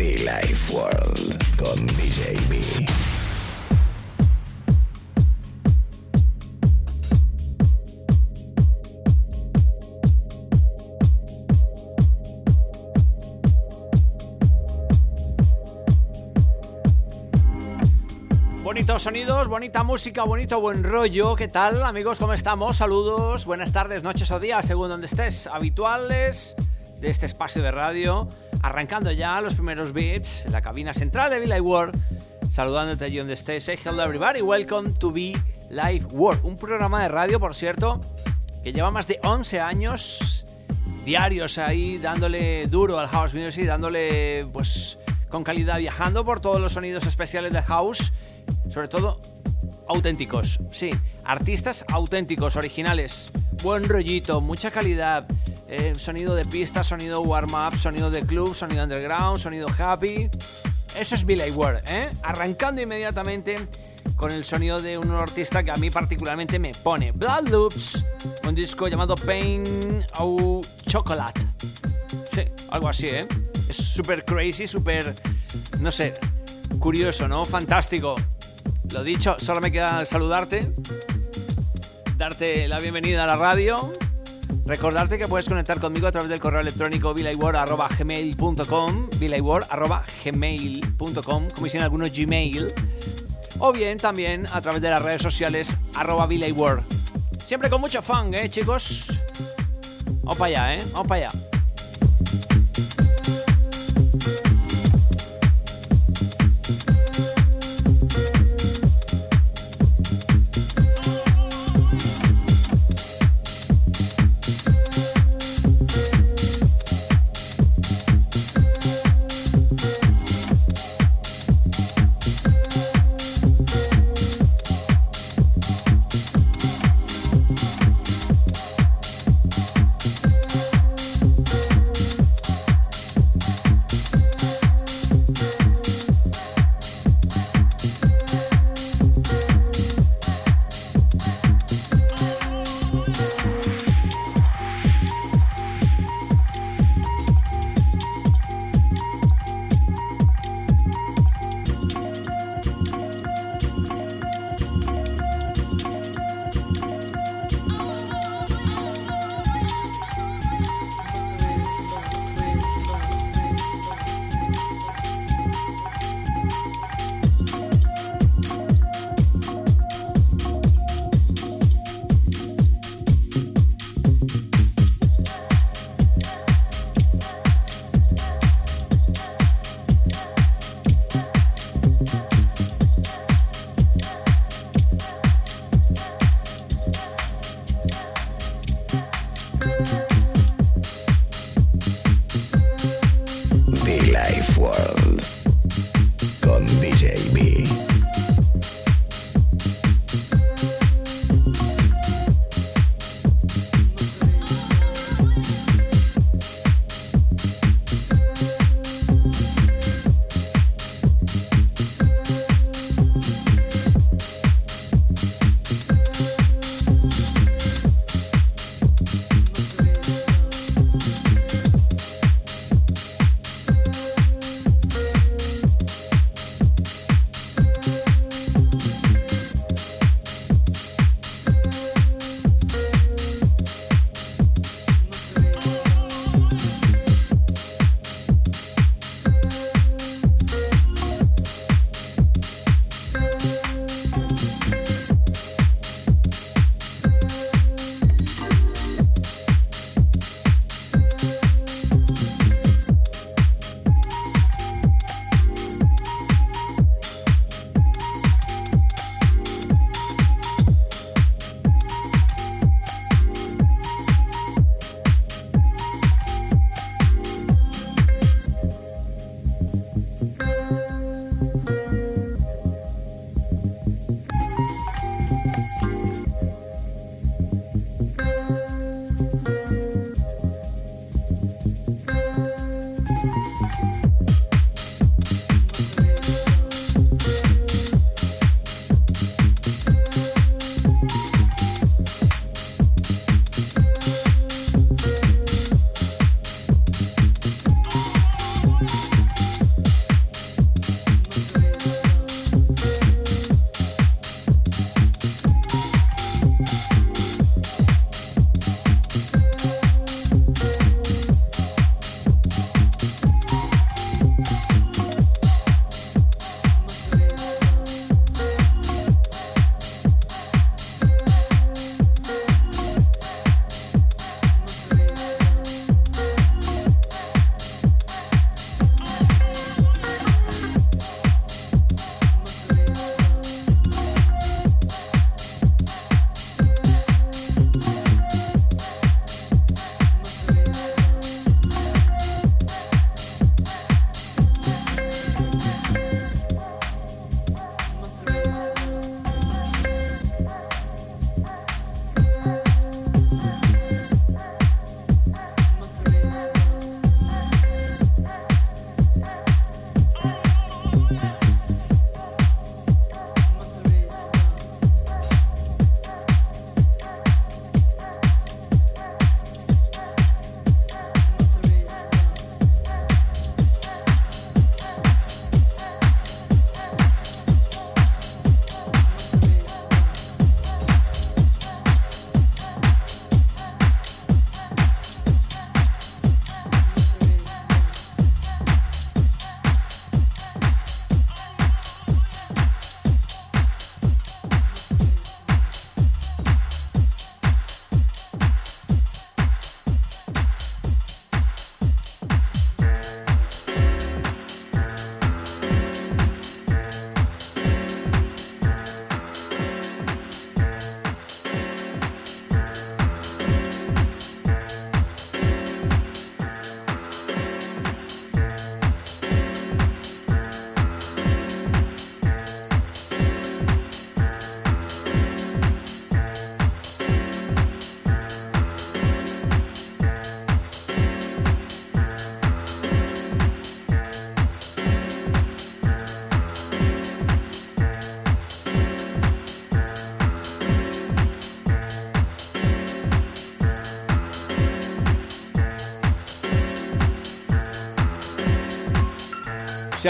Be Life World con DJ B. Bonitos sonidos, bonita música, bonito buen rollo. ¿Qué tal, amigos? ¿Cómo estamos? Saludos, buenas tardes, noches o días, según donde estés. Habituales de este espacio de radio. Arrancando ya los primeros beats en la cabina central de Be World. Saludándote allí donde estés. Say hello everybody, welcome to Be Live World. Un programa de radio, por cierto, que lleva más de 11 años diarios ahí dándole duro al house music, dándole pues con calidad viajando por todos los sonidos especiales de house sobre todo auténticos, sí, artistas auténticos, originales, buen rollito, mucha calidad, eh, sonido de pista, sonido warm-up, sonido de club, sonido underground, sonido happy. Eso es Billy Ward, ¿eh? Arrancando inmediatamente con el sonido de un artista que a mí particularmente me pone. Blood Loops, un disco llamado Pain o Chocolate. Sí, algo así, ¿eh? Es súper crazy, súper, no sé, curioso, ¿no? Fantástico. Lo dicho, solo me queda saludarte, darte la bienvenida a la radio, recordarte que puedes conectar conmigo a través del correo electrónico vilayword.gmail.com vilayword.gmail.com como dicen algunos Gmail o bien también a través de las redes sociales arroba vilayword. Siempre con mucho fun, ¿eh, chicos? Vamos para allá, ¿eh? Vamos para allá.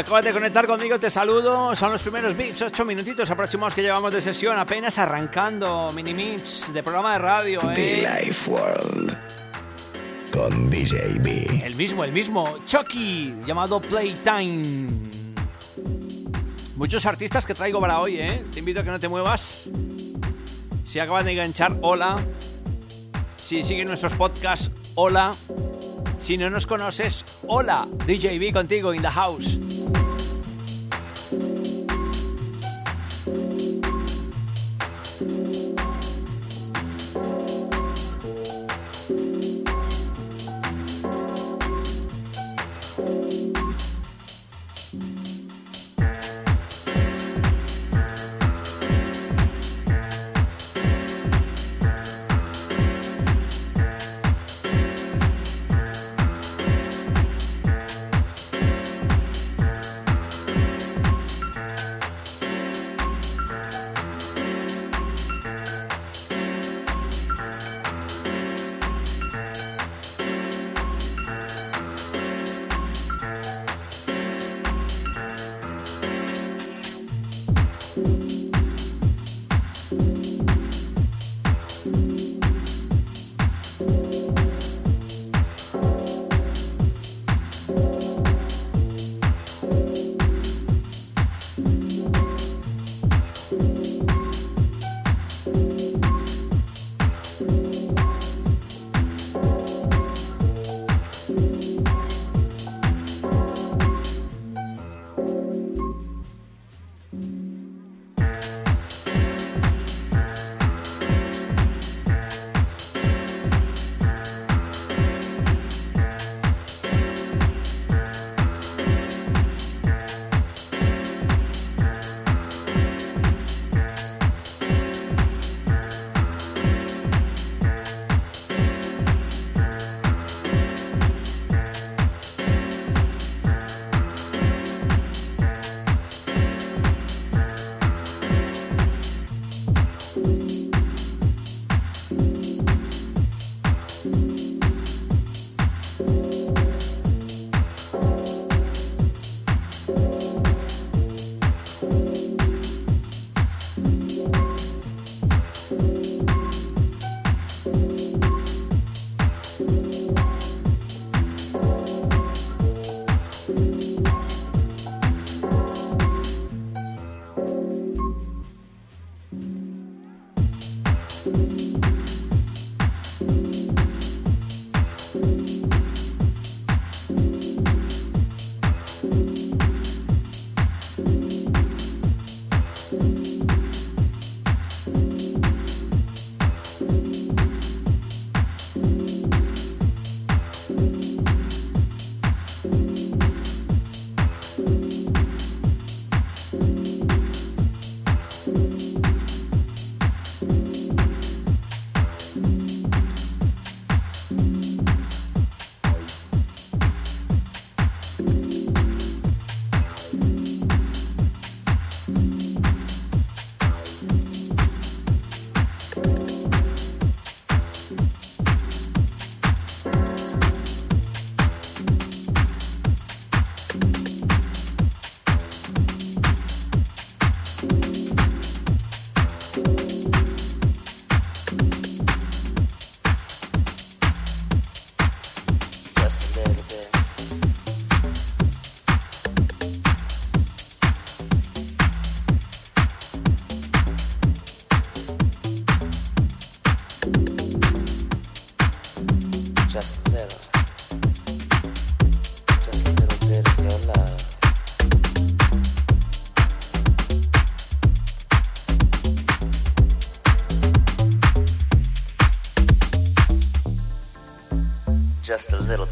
Acabas de conectar conmigo, te saludo. Son los primeros bits, ocho minutitos aproximados que llevamos de sesión, apenas arrancando mini mix de programa de radio. ¿eh? The Life World con DJB. El mismo, el mismo, Chucky, llamado Playtime. Muchos artistas que traigo para hoy, ¿eh? Te invito a que no te muevas. Si acabas de enganchar, hola. Si siguen nuestros podcasts, hola. Si no nos conoces, hola. DJB contigo in the house.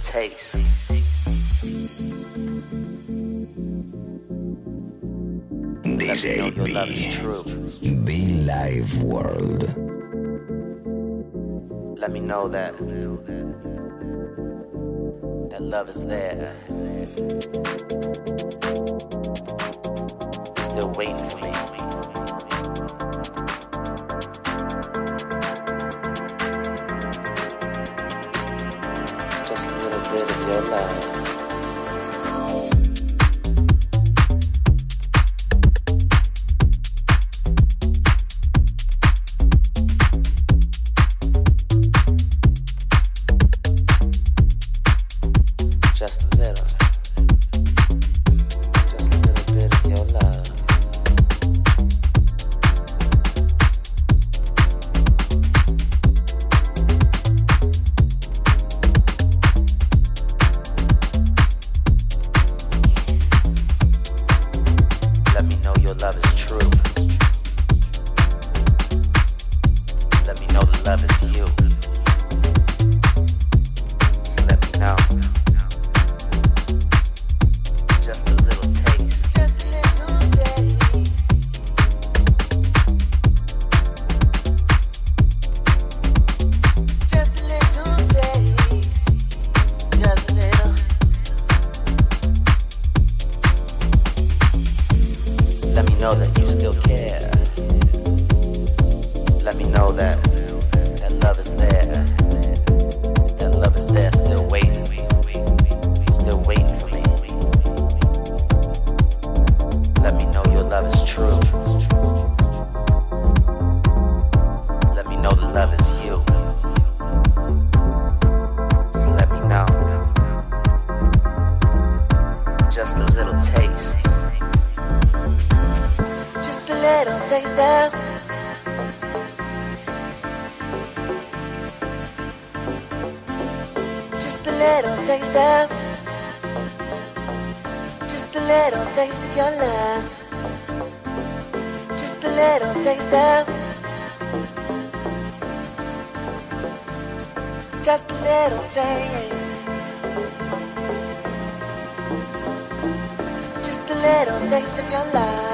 Taste. DJ B. Be Live World. Let me know that that love is there. Just a little little taste of your love. Just a little taste of. Just a little taste. Just a little taste of your love.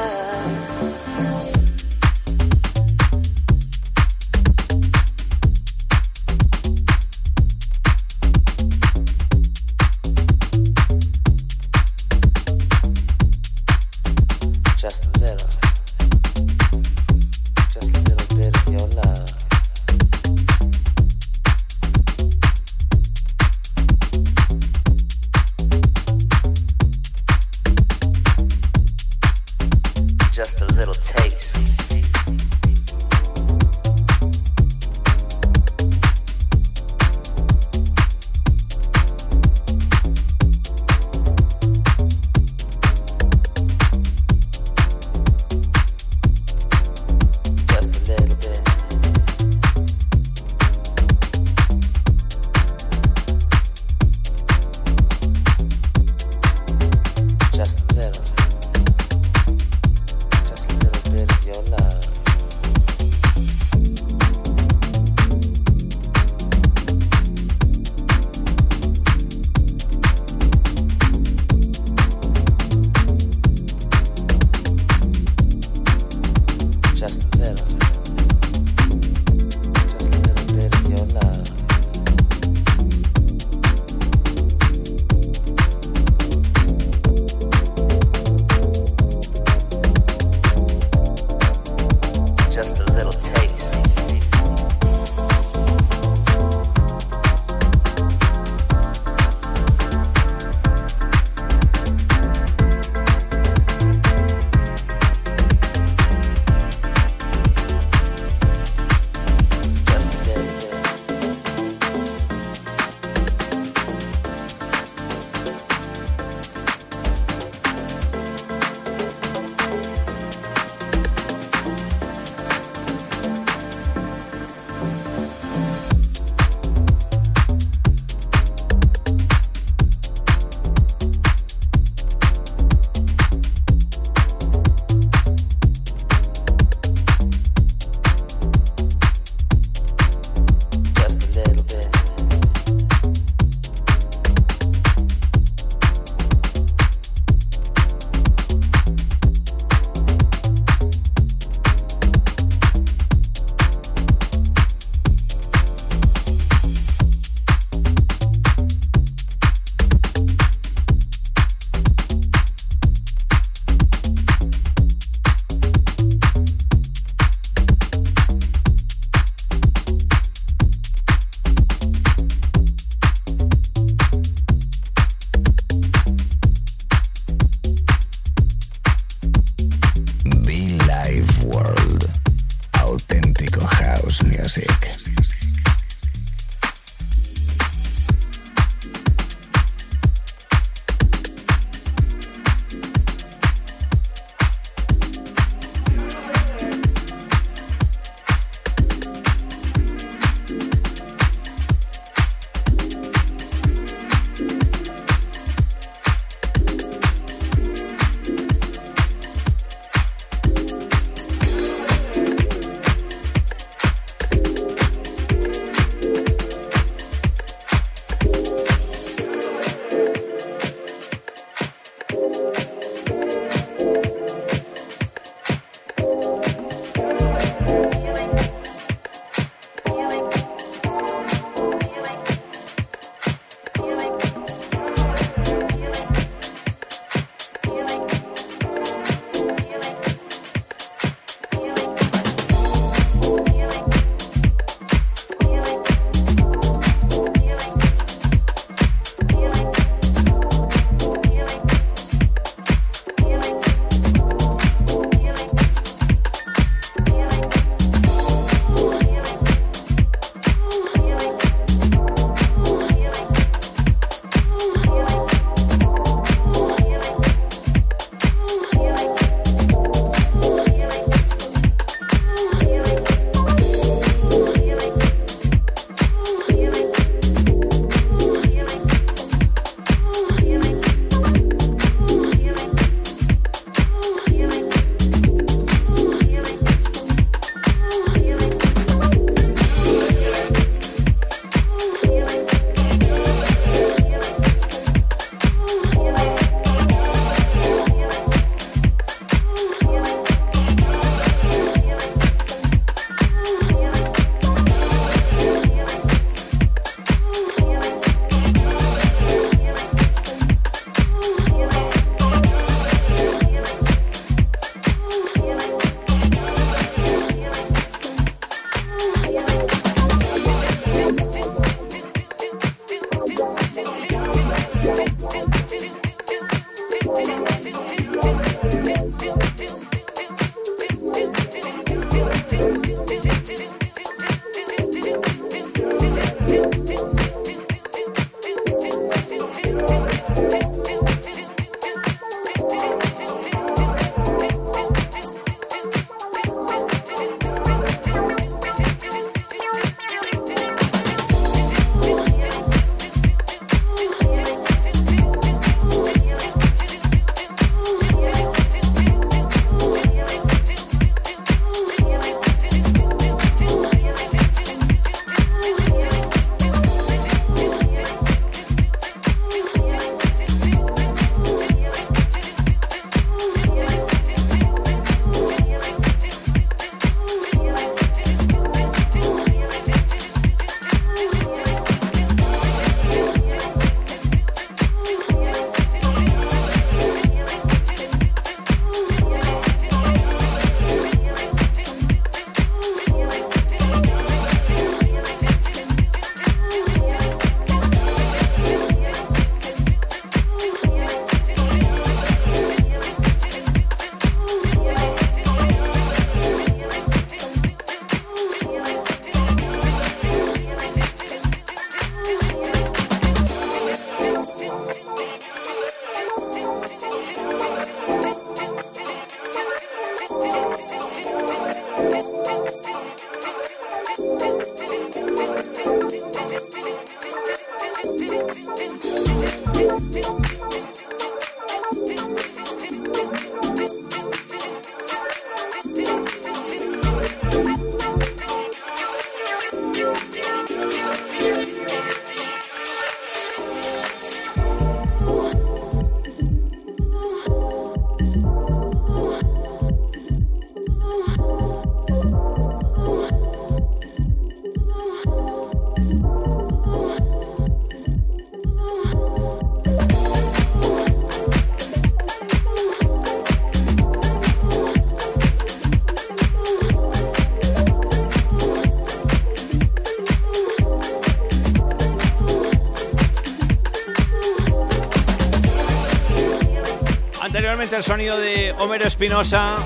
El sonido de Homero Espinosa,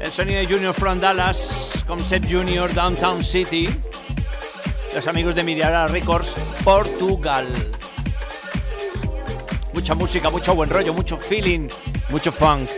el sonido de Junior from Dallas, Concept Junior, Downtown City, los amigos de Miriara Records, Portugal. Mucha música, mucho buen rollo, mucho feeling, mucho funk.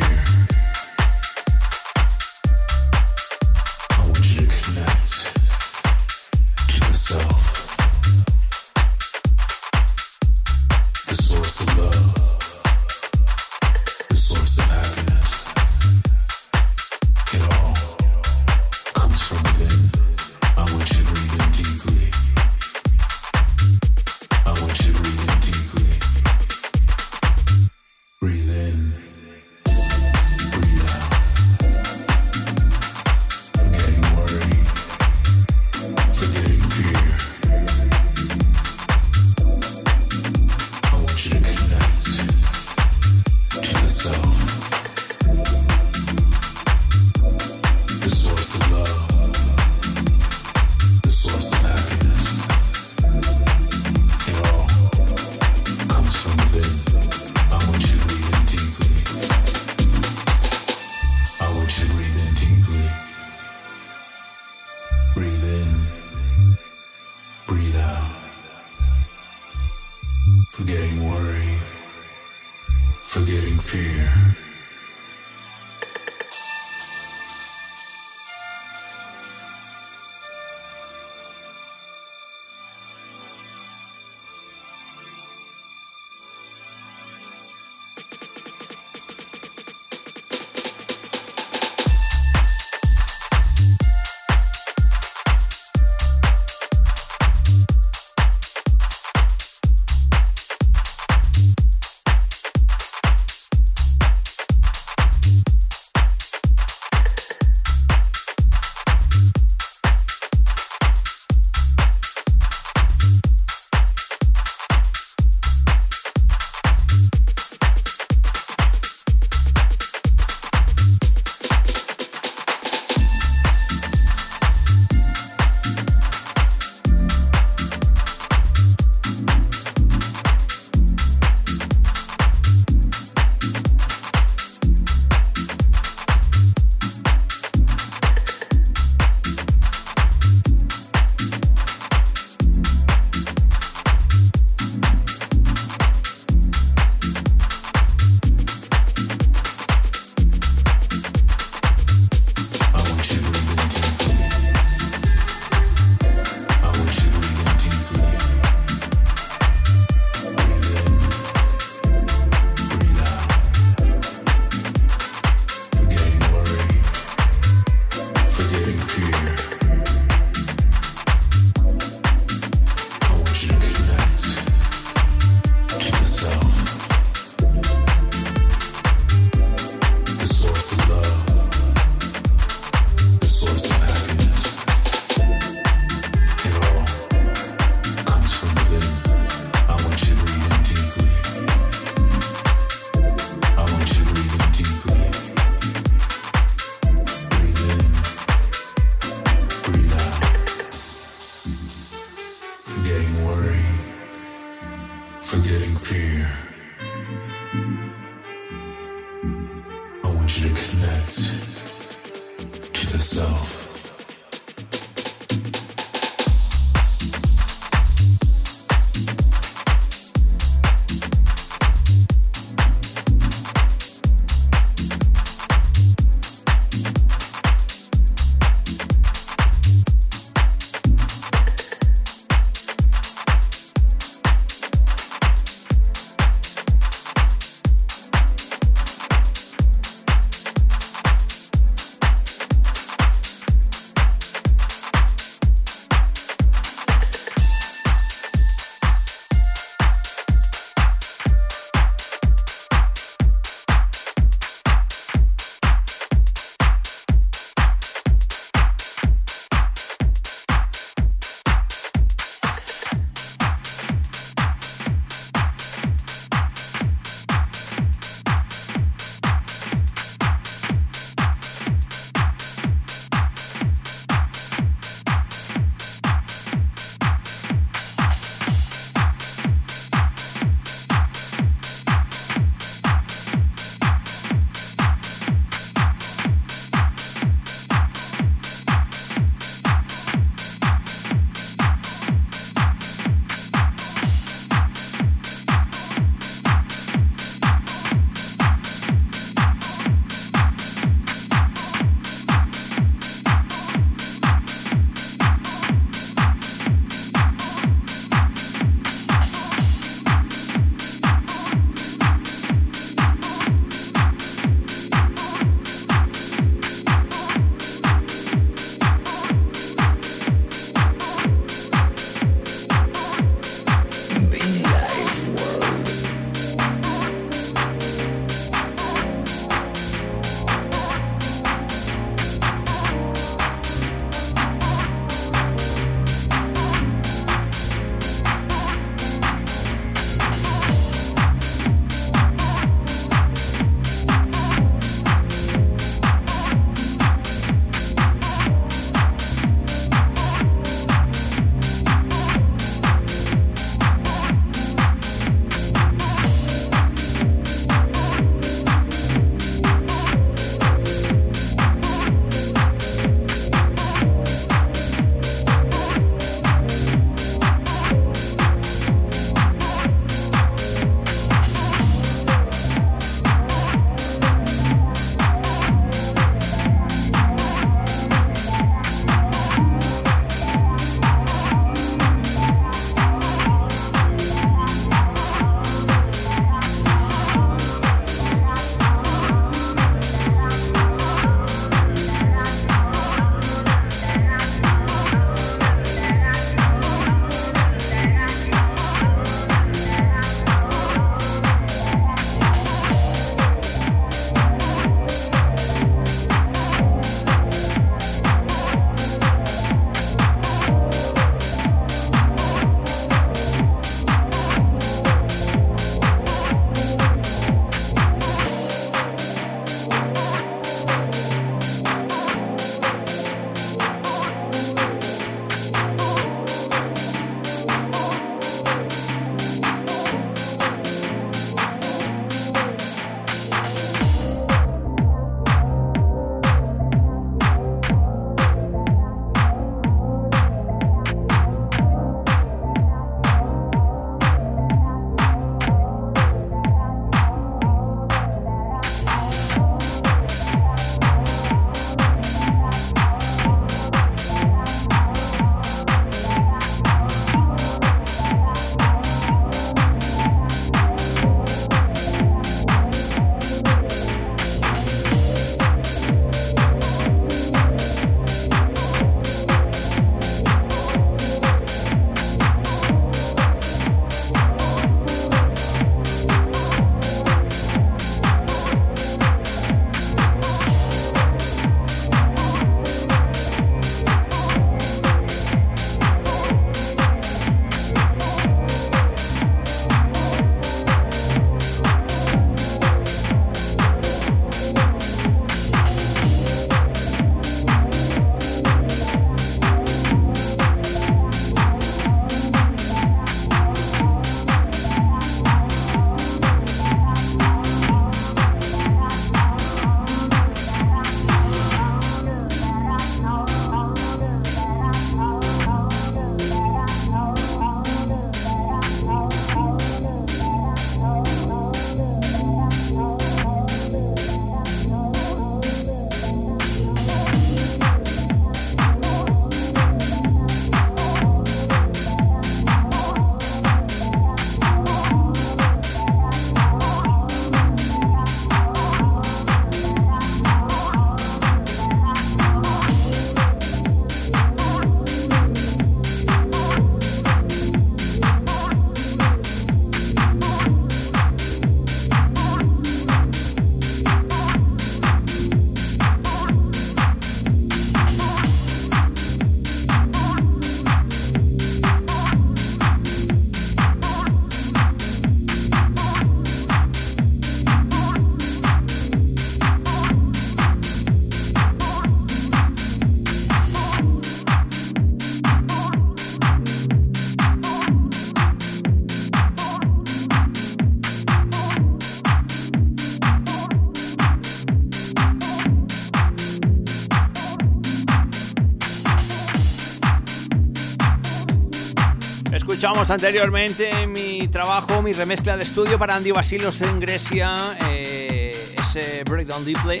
Anteriormente mi trabajo, mi remezcla de estudio para Andy Basilos en Grecia, eh, ese Breakdown Deeply,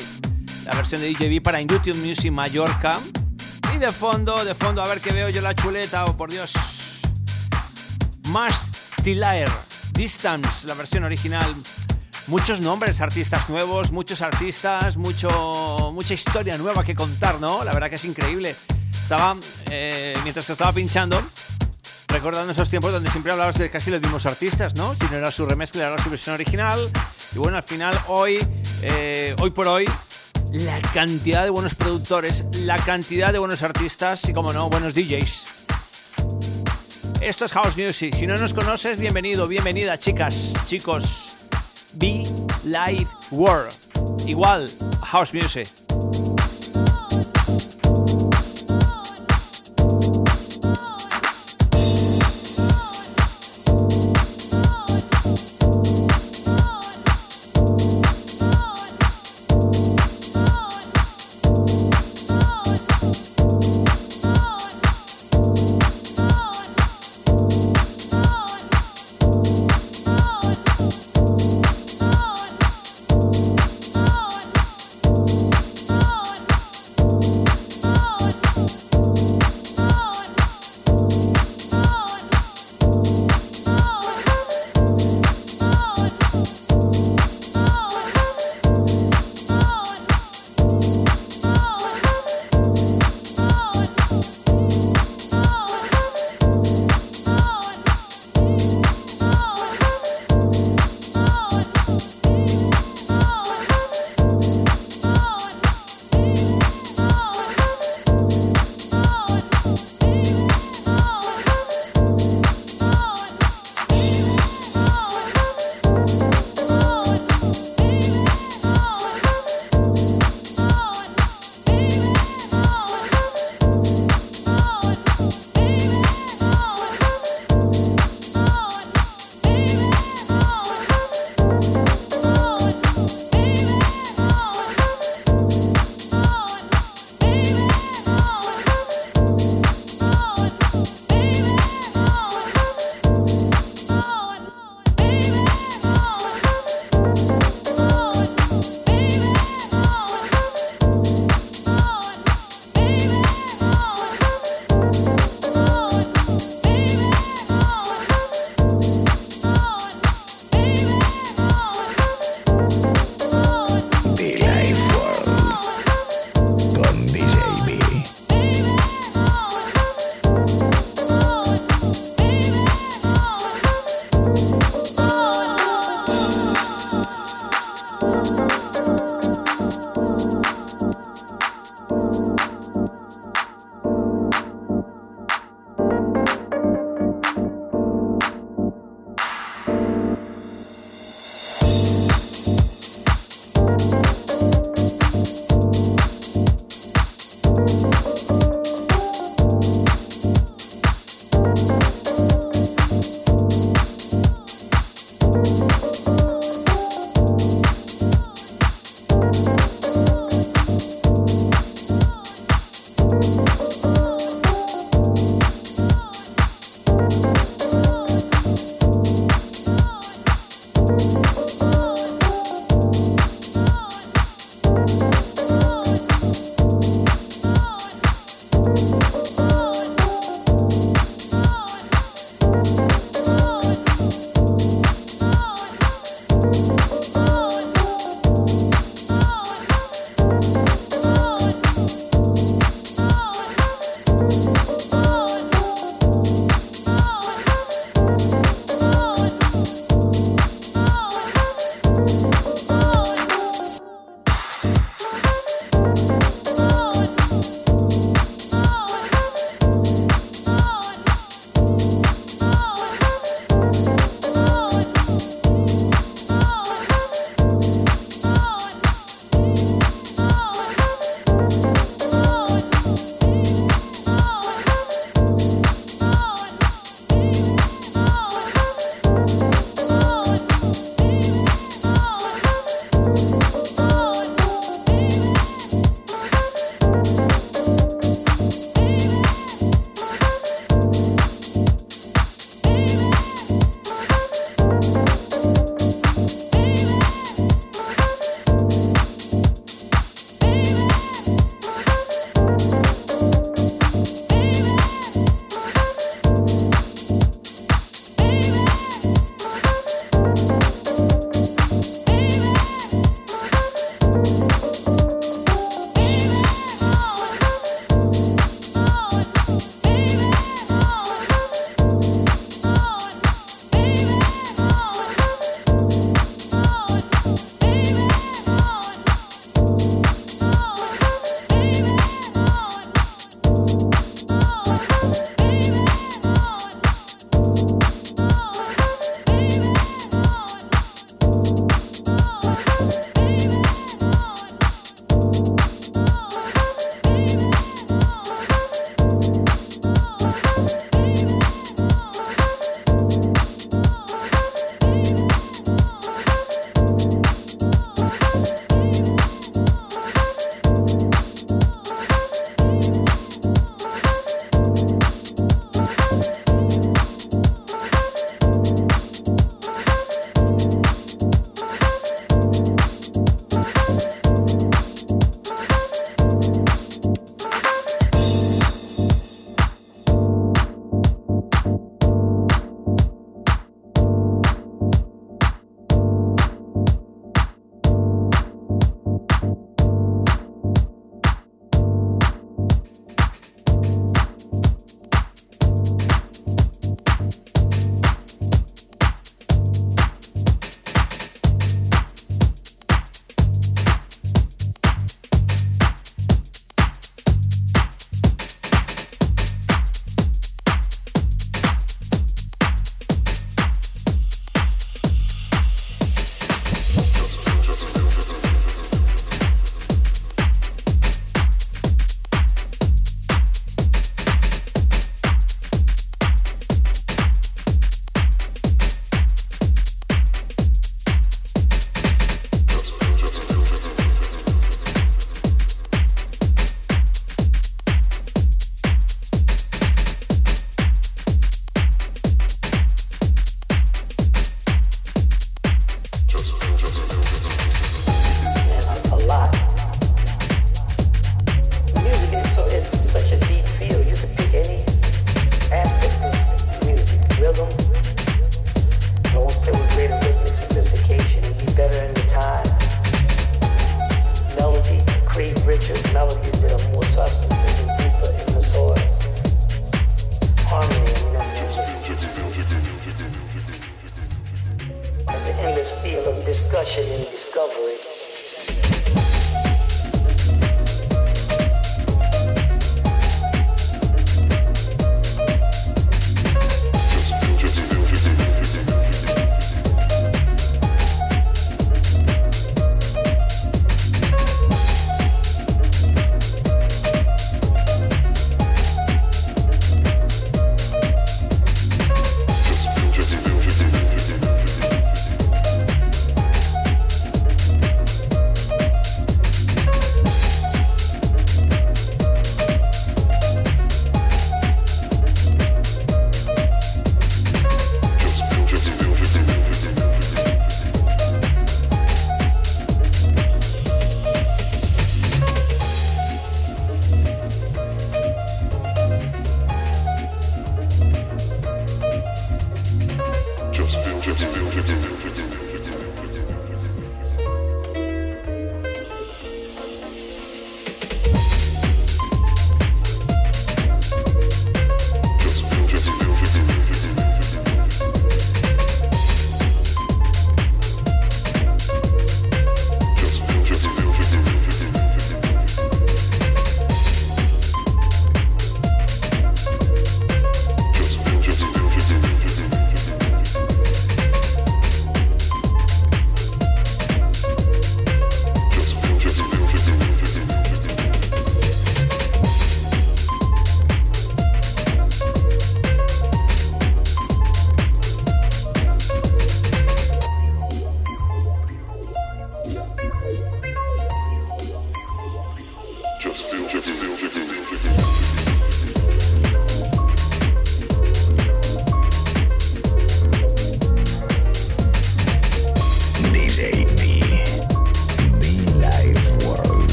la versión de DJB para Industrial Music Mallorca. Y de fondo, de fondo, a ver qué veo yo la chuleta, oh por Dios. Mars Tilaer, Distance, la versión original. Muchos nombres, artistas nuevos, muchos artistas, mucho, mucha historia nueva que contar, ¿no? La verdad que es increíble. Estaba, eh, mientras que estaba pinchando, recordando esos tiempos donde siempre hablabas de casi los mismos artistas, ¿no? Si no era su remezcla, era su versión original. Y bueno, al final, hoy, eh, hoy por hoy, la cantidad de buenos productores, la cantidad de buenos artistas y, como no, buenos DJs. Esto es House Music. Si no nos conoces, bienvenido, bienvenida, chicas, chicos. Be Live World. Igual, House Music.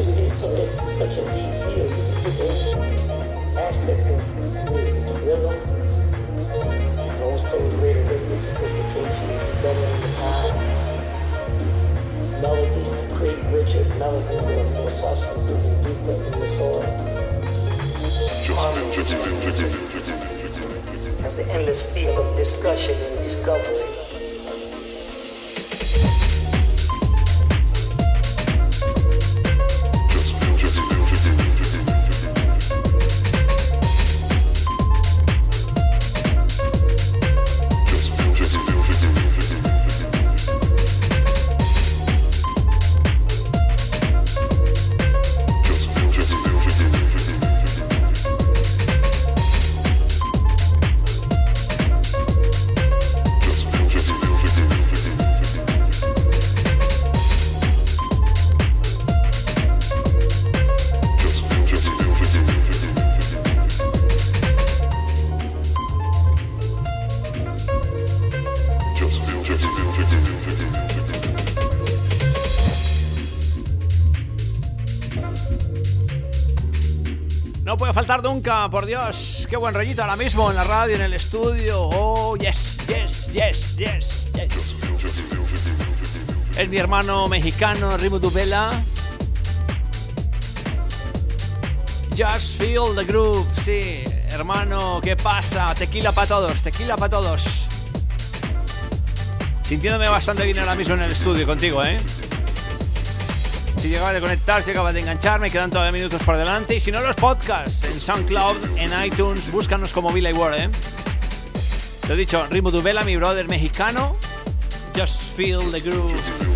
So, it's such a deep field. You can pick every aspect of music, the rhythm, those play with greater rhythmic sophistication, better in the time. Melody, you create richer melodies that are more substantive and deeper in the. Harmony, That's an endless field of discussion and discovery. Por Dios. Qué buen rollito ahora mismo en la radio, en el estudio. Oh, yes, yes, yes, yes, yes. Es mi hermano mexicano, Rimo Dubela. Just feel the groove, sí. Hermano, ¿qué pasa? Tequila para todos, tequila para todos. Sintiéndome bastante bien ahora mismo en el estudio contigo, ¿eh? Llegaba de conectar, si acabas de enganchar, me quedan todavía minutos por delante. Y si no, los podcasts en SoundCloud, en iTunes, búscanos como Villa World, ¿eh? Lo dicho, Rimo Dubela, mi brother mexicano. Just feel the groove.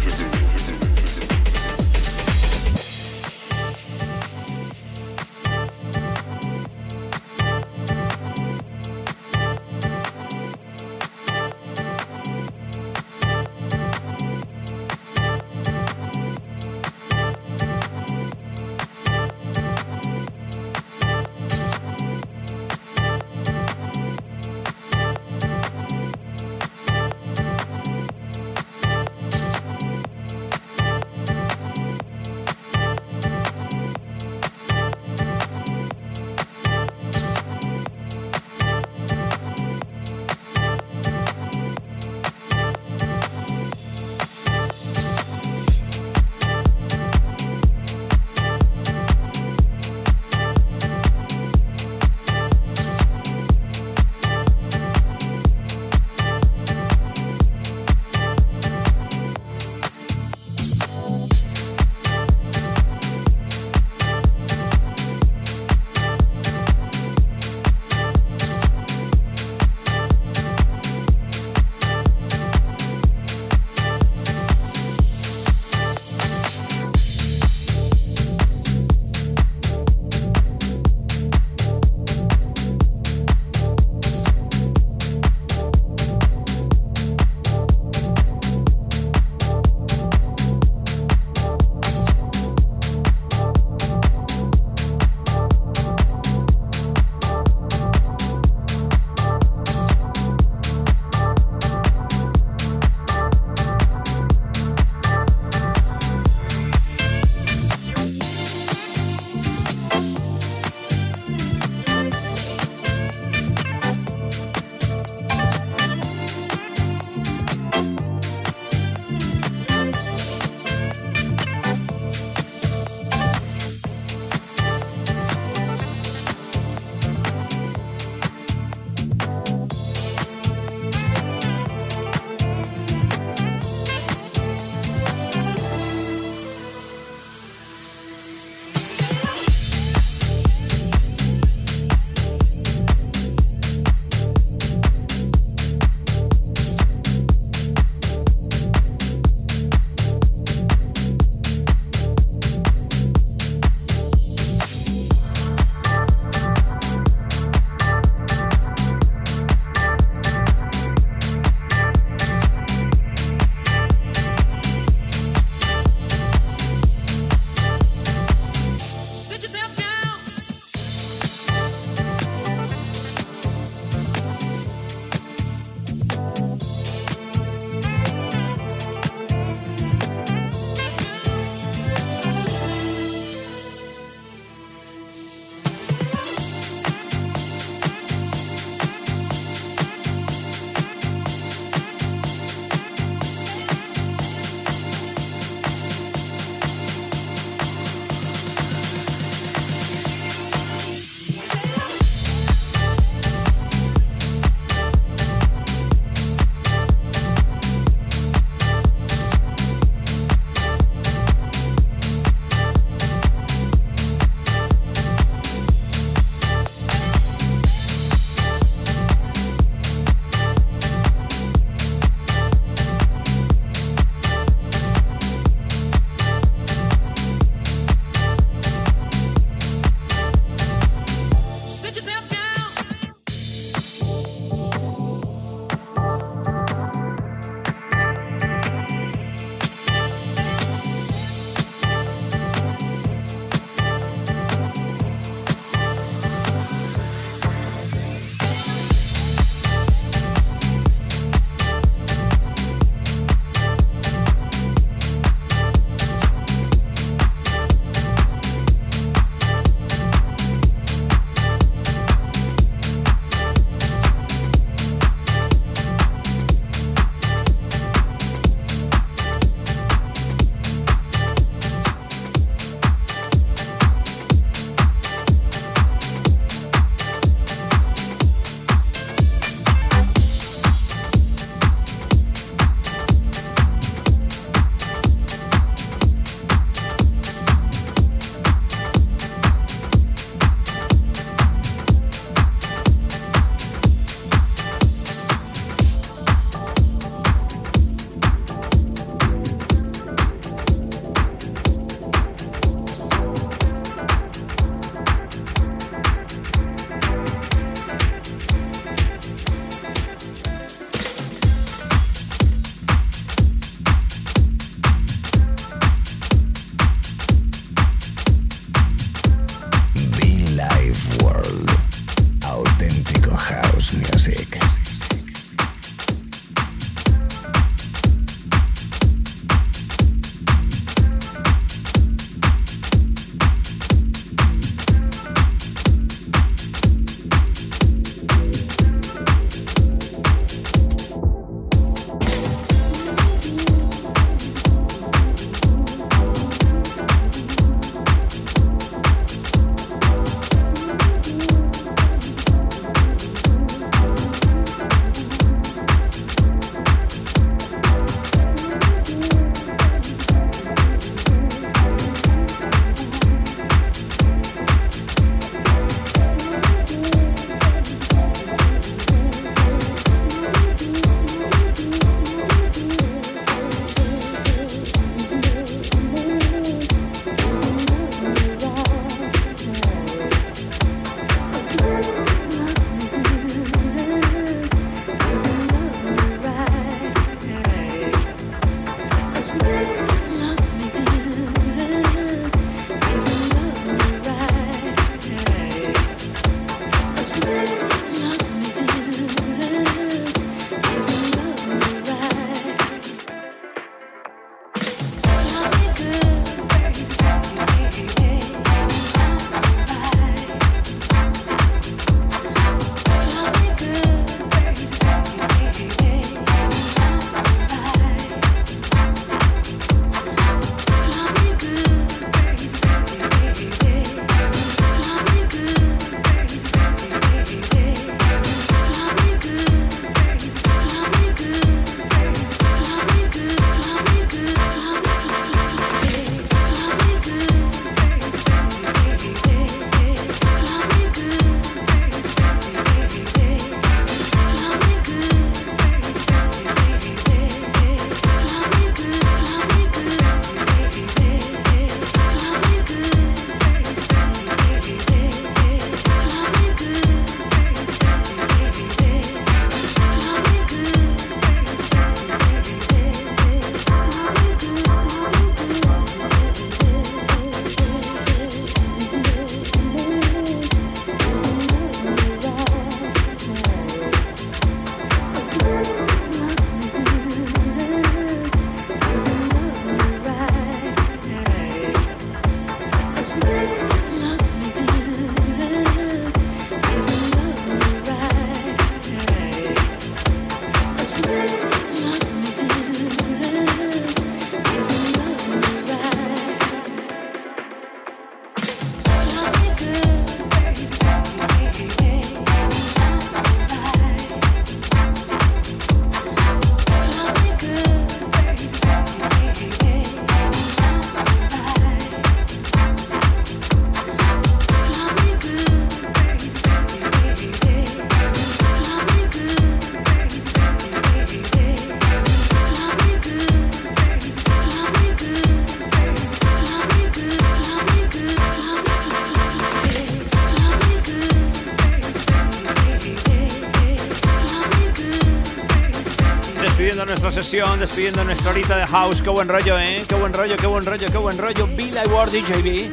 Sesión, despidiendo nuestra horita de house. Qué buen rollo, ¿eh? Qué buen rollo, qué buen rollo, qué buen rollo. Bill Ward DJB.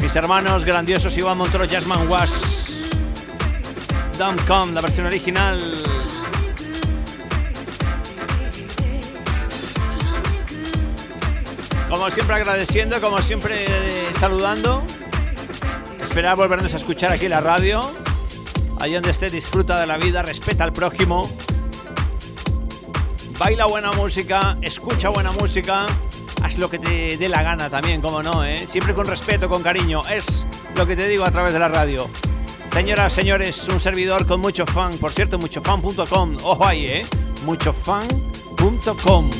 Mis hermanos grandiosos Iván Montoro, Jasmine Was. Don't Come, la versión original. Como siempre agradeciendo, como siempre saludando. Esperar volvernos a escuchar aquí la radio. Allí donde esté, disfruta de la vida, respeta al prójimo. Baila buena música, escucha buena música. Haz lo que te dé la gana también, como no, ¿eh? Siempre con respeto, con cariño. Es lo que te digo a través de la radio. Señoras, señores, un servidor con mucho fan. Por cierto, muchofan.com. Ojo ahí, ¿eh? muchofan.com.